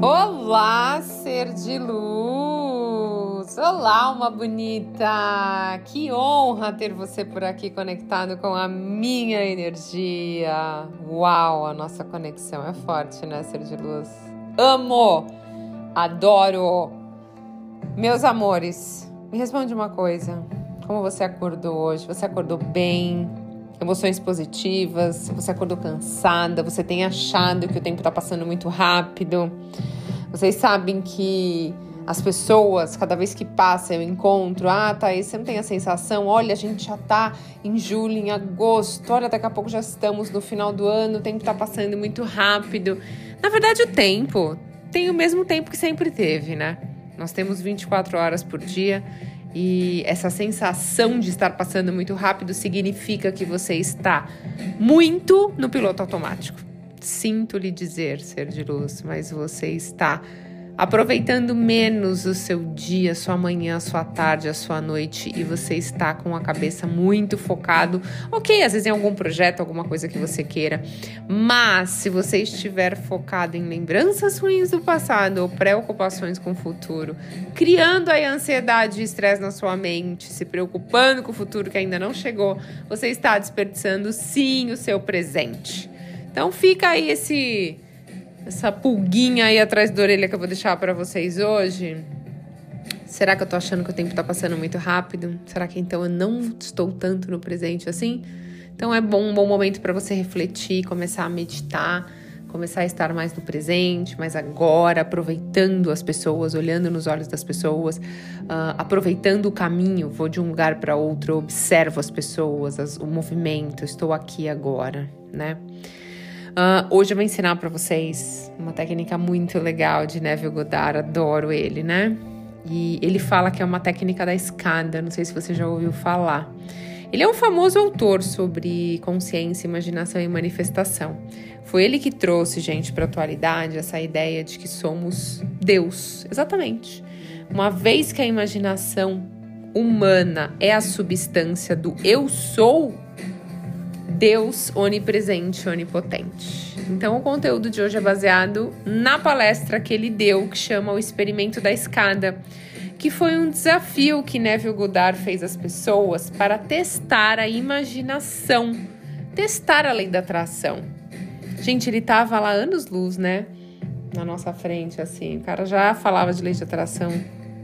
Olá, ser de luz! Olá, uma bonita! Que honra ter você por aqui conectado com a minha energia! Uau, a nossa conexão é forte, né, ser de luz? Amo! Adoro! Meus amores, me responde uma coisa. Como você acordou hoje? Você acordou bem? Emoções positivas, você acordou cansada, você tem achado que o tempo está passando muito rápido. Vocês sabem que as pessoas, cada vez que passa eu encontro, ah, tá, você não tem a sensação, olha, a gente já tá em julho, em agosto, olha, daqui a pouco já estamos no final do ano, o tempo tá passando muito rápido. Na verdade, o tempo tem o mesmo tempo que sempre teve, né? Nós temos 24 horas por dia e essa sensação de estar passando muito rápido significa que você está muito no piloto automático. Sinto lhe dizer, ser de luz, mas você está aproveitando menos o seu dia, sua manhã, sua tarde, a sua noite e você está com a cabeça muito focado, ok, às vezes em algum projeto, alguma coisa que você queira, mas se você estiver focado em lembranças ruins do passado ou preocupações com o futuro, criando aí ansiedade e estresse na sua mente, se preocupando com o futuro que ainda não chegou, você está desperdiçando sim o seu presente. Então fica aí esse essa pulguinha aí atrás da orelha que eu vou deixar para vocês hoje. Será que eu tô achando que o tempo tá passando muito rápido? Será que então eu não estou tanto no presente assim? Então é bom, um bom momento para você refletir, começar a meditar, começar a estar mais no presente, mais agora, aproveitando as pessoas, olhando nos olhos das pessoas, uh, aproveitando o caminho. Vou de um lugar para outro, observo as pessoas, as, o movimento, estou aqui agora, né? Uh, hoje eu vou ensinar para vocês uma técnica muito legal de Neville Goddard, adoro ele, né? E ele fala que é uma técnica da escada, não sei se você já ouviu falar. Ele é um famoso autor sobre consciência, imaginação e manifestação. Foi ele que trouxe, gente, para a atualidade essa ideia de que somos Deus. Exatamente. Uma vez que a imaginação humana é a substância do eu sou, Deus onipresente, onipotente. Então, o conteúdo de hoje é baseado na palestra que ele deu, que chama O Experimento da Escada, que foi um desafio que Neville Goddard fez às pessoas para testar a imaginação, testar a lei da atração. Gente, ele tava lá anos-luz, né? Na nossa frente, assim. O cara já falava de lei de atração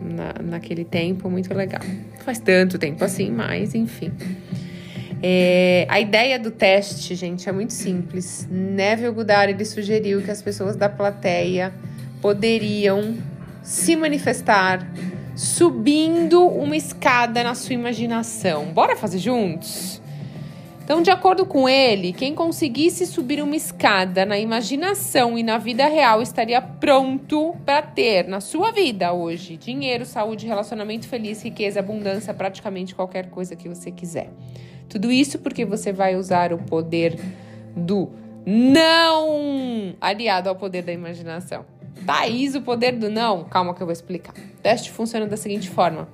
na, naquele tempo, muito legal. Faz tanto tempo assim, mas enfim. É, a ideia do teste, gente, é muito simples. Neville Goddard ele sugeriu que as pessoas da plateia poderiam se manifestar subindo uma escada na sua imaginação. Bora fazer juntos? Então, de acordo com ele, quem conseguisse subir uma escada na imaginação e na vida real estaria pronto para ter na sua vida hoje dinheiro, saúde, relacionamento feliz, riqueza, abundância, praticamente qualquer coisa que você quiser. Tudo isso porque você vai usar o poder do não aliado ao poder da imaginação. Thaís, o poder do não? Calma que eu vou explicar. O teste funciona da seguinte forma.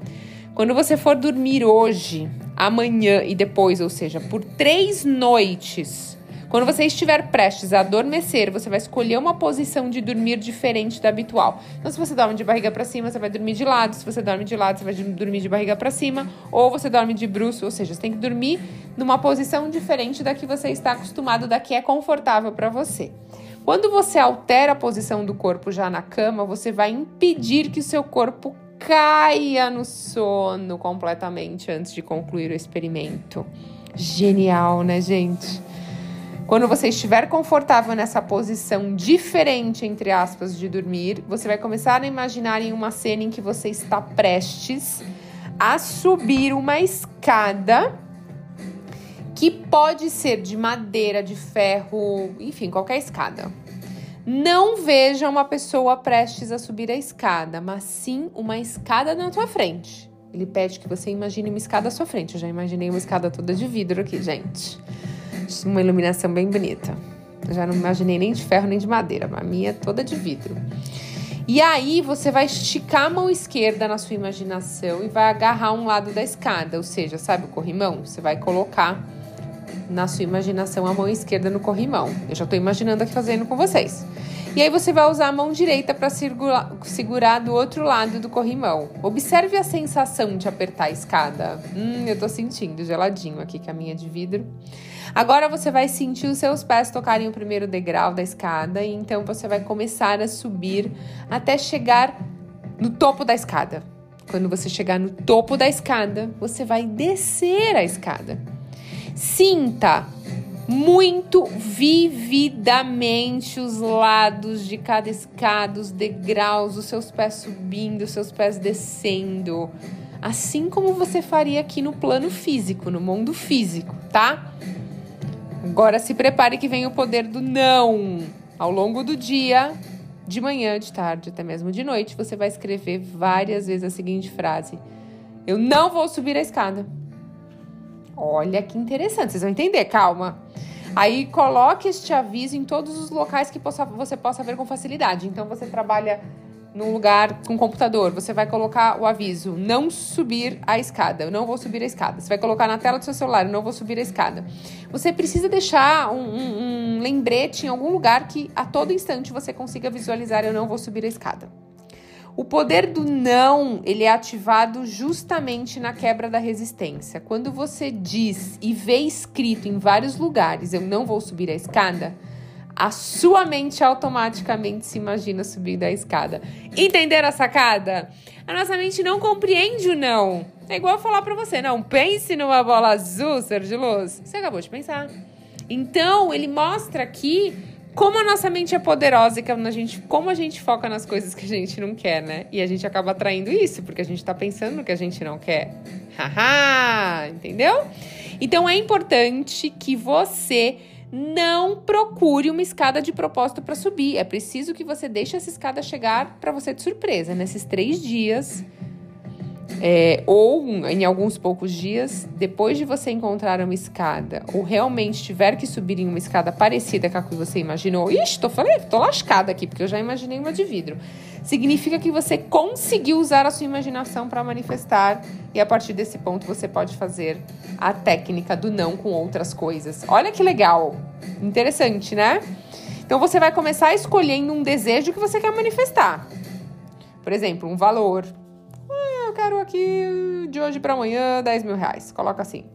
Quando você for dormir hoje, amanhã e depois, ou seja, por três noites, quando você estiver prestes a adormecer, você vai escolher uma posição de dormir diferente da habitual. Então, se você dorme de barriga para cima, você vai dormir de lado. Se você dorme de lado, você vai dormir de barriga para cima. Ou você dorme de bruxo, ou seja, você tem que dormir numa posição diferente da que você está acostumado, da que é confortável para você. Quando você altera a posição do corpo já na cama, você vai impedir que o seu corpo caia no sono completamente antes de concluir o experimento. Genial, né, gente? Quando você estiver confortável nessa posição diferente, entre aspas, de dormir, você vai começar a imaginar em uma cena em que você está prestes a subir uma escada que pode ser de madeira, de ferro, enfim, qualquer escada. Não veja uma pessoa prestes a subir a escada, mas sim uma escada na tua frente. Ele pede que você imagine uma escada à sua frente. Eu já imaginei uma escada toda de vidro aqui, gente uma iluminação bem bonita. Eu já não imaginei nem de ferro nem de madeira, a minha é toda de vidro. E aí você vai esticar a mão esquerda na sua imaginação e vai agarrar um lado da escada, ou seja, sabe o corrimão? Você vai colocar na sua imaginação a mão esquerda no corrimão. Eu já estou imaginando aqui fazendo com vocês. E aí você vai usar a mão direita para segurar do outro lado do corrimão. Observe a sensação de apertar a escada. Hum, eu tô sentindo geladinho aqui que a minha é de vidro. Agora você vai sentir os seus pés tocarem o primeiro degrau da escada e então você vai começar a subir até chegar no topo da escada. Quando você chegar no topo da escada, você vai descer a escada. Sinta muito vividamente os lados de cada escada, os degraus, os seus pés subindo, os seus pés descendo. Assim como você faria aqui no plano físico, no mundo físico, tá? Agora se prepare que vem o poder do não. Ao longo do dia, de manhã, de tarde, até mesmo de noite, você vai escrever várias vezes a seguinte frase: Eu não vou subir a escada. Olha que interessante, vocês vão entender, calma. Aí coloque este aviso em todos os locais que possa, você possa ver com facilidade. Então você trabalha num lugar com computador, você vai colocar o aviso: não subir a escada, eu não vou subir a escada. Você vai colocar na tela do seu celular: não vou subir a escada. Você precisa deixar um, um, um lembrete em algum lugar que a todo instante você consiga visualizar: eu não vou subir a escada. O poder do não, ele é ativado justamente na quebra da resistência. Quando você diz e vê escrito em vários lugares, eu não vou subir a escada, a sua mente automaticamente se imagina subindo a escada. Entenderam a sacada? A nossa mente não compreende o não. É igual falar para você, não pense numa bola azul, ser de luz. Você acabou de pensar. Então, ele mostra aqui como a nossa mente é poderosa e a gente, como a gente foca nas coisas que a gente não quer, né? E a gente acaba atraindo isso, porque a gente tá pensando no que a gente não quer. Haha, entendeu? Então é importante que você não procure uma escada de propósito para subir. É preciso que você deixe essa escada chegar para você de surpresa. Nesses três dias, é, ou em alguns poucos dias, depois de você encontrar uma escada, ou realmente tiver que subir em uma escada parecida com a que você imaginou, ixi, tô, falei, tô lascada aqui, porque eu já imaginei uma de vidro. Significa que você conseguiu usar a sua imaginação para manifestar, e a partir desse ponto você pode fazer a técnica do não com outras coisas. Olha que legal! Interessante, né? Então você vai começar escolhendo um desejo que você quer manifestar. Por exemplo, um valor aqui de hoje para amanhã 10 mil reais. Coloca assim: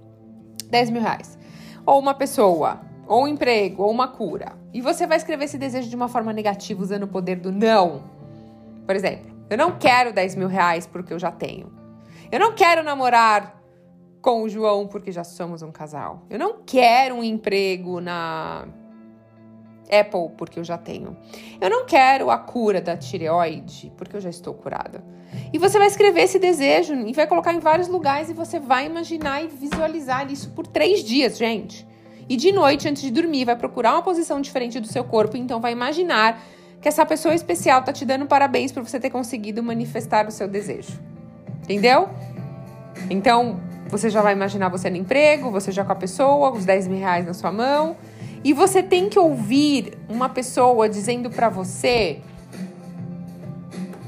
10 mil reais. Ou uma pessoa, ou um emprego, ou uma cura. E você vai escrever esse desejo de uma forma negativa, usando o poder do não. Por exemplo, eu não quero 10 mil reais porque eu já tenho. Eu não quero namorar com o João porque já somos um casal. Eu não quero um emprego na Apple porque eu já tenho. Eu não quero a cura da tireoide porque eu já estou curada. E você vai escrever esse desejo e vai colocar em vários lugares e você vai imaginar e visualizar isso por três dias, gente. E de noite, antes de dormir, vai procurar uma posição diferente do seu corpo, então vai imaginar que essa pessoa especial tá te dando parabéns por você ter conseguido manifestar o seu desejo. Entendeu? Então, você já vai imaginar você no emprego, você já com a pessoa, os 10 mil reais na sua mão. E você tem que ouvir uma pessoa dizendo para você: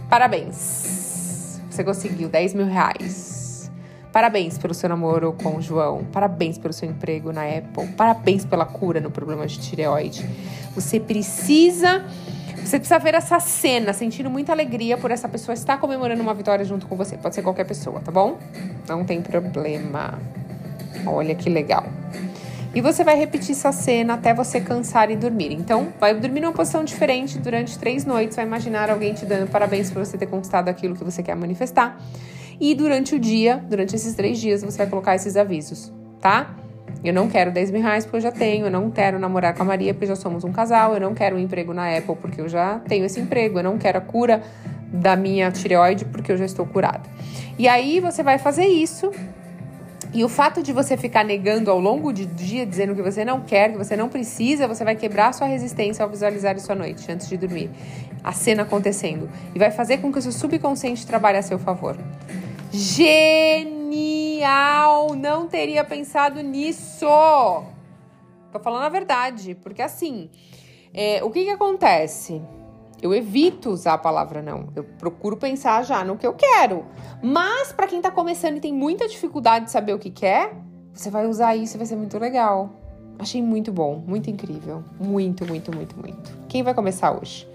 parabéns, você conseguiu 10 mil reais. Parabéns pelo seu namoro com o João. Parabéns pelo seu emprego na Apple. Parabéns pela cura no problema de tireoide. Você precisa. Você precisa ver essa cena, sentindo muita alegria por essa pessoa estar comemorando uma vitória junto com você. Pode ser qualquer pessoa, tá bom? Não tem problema. Olha que legal. E você vai repetir essa cena até você cansar e dormir. Então, vai dormir numa posição diferente durante três noites. Vai imaginar alguém te dando parabéns por você ter conquistado aquilo que você quer manifestar. E durante o dia, durante esses três dias, você vai colocar esses avisos, tá? Eu não quero 10 mil reais porque eu já tenho. Eu não quero namorar com a Maria porque já somos um casal. Eu não quero um emprego na Apple porque eu já tenho esse emprego. Eu não quero a cura da minha tireoide porque eu já estou curada. E aí você vai fazer isso e o fato de você ficar negando ao longo do dia, dizendo que você não quer, que você não precisa, você vai quebrar sua resistência ao visualizar isso à noite, antes de dormir. A cena acontecendo. E vai fazer com que o seu subconsciente trabalhe a seu favor. Genial! Não teria pensado nisso! Tô falando a verdade, porque assim, é, o que que acontece? Eu evito usar a palavra não. Eu procuro pensar já no que eu quero. Mas para quem tá começando e tem muita dificuldade de saber o que quer, você vai usar isso e vai ser muito legal. Achei muito bom, muito incrível. Muito, muito, muito, muito. Quem vai começar hoje?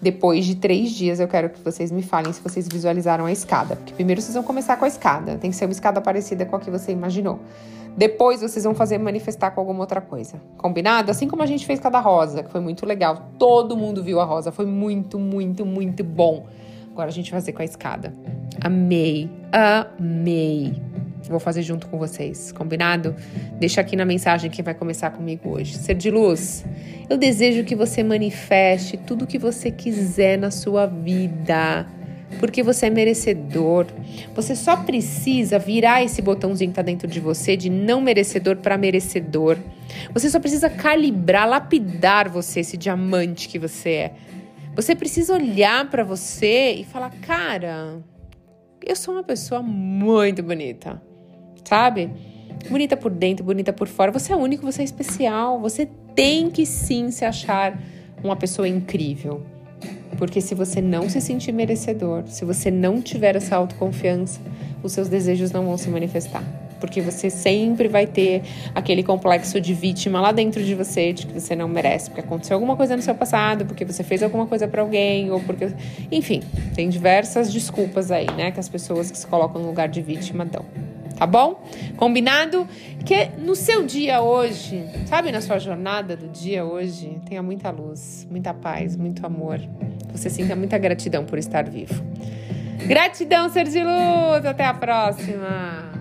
Depois de três dias, eu quero que vocês me falem se vocês visualizaram a escada. Porque primeiro vocês vão começar com a escada. Tem que ser uma escada parecida com a que você imaginou. Depois vocês vão fazer manifestar com alguma outra coisa. Combinado? Assim como a gente fez com a da rosa, que foi muito legal. Todo mundo viu a rosa. Foi muito, muito, muito bom. Agora a gente vai fazer com a escada. Amei, amei. Vou fazer junto com vocês, combinado? Deixa aqui na mensagem quem vai começar comigo hoje. Ser de luz, eu desejo que você manifeste tudo o que você quiser na sua vida porque você é merecedor. Você só precisa virar esse botãozinho que tá dentro de você de não merecedor para merecedor. Você só precisa calibrar, lapidar você, esse diamante que você é. Você precisa olhar para você e falar: "Cara, eu sou uma pessoa muito bonita". Sabe? Bonita por dentro, bonita por fora. Você é único, você é especial. Você tem que sim se achar uma pessoa incrível. Porque se você não se sentir merecedor, se você não tiver essa autoconfiança, os seus desejos não vão se manifestar. Porque você sempre vai ter aquele complexo de vítima lá dentro de você, de que você não merece, porque aconteceu alguma coisa no seu passado, porque você fez alguma coisa para alguém, ou porque. Enfim, tem diversas desculpas aí, né, que as pessoas que se colocam no lugar de vítima dão tá bom? Combinado? Que no seu dia hoje, sabe, na sua jornada do dia hoje, tenha muita luz, muita paz, muito amor. Você sinta muita gratidão por estar vivo. Gratidão, ser de luz. Até a próxima.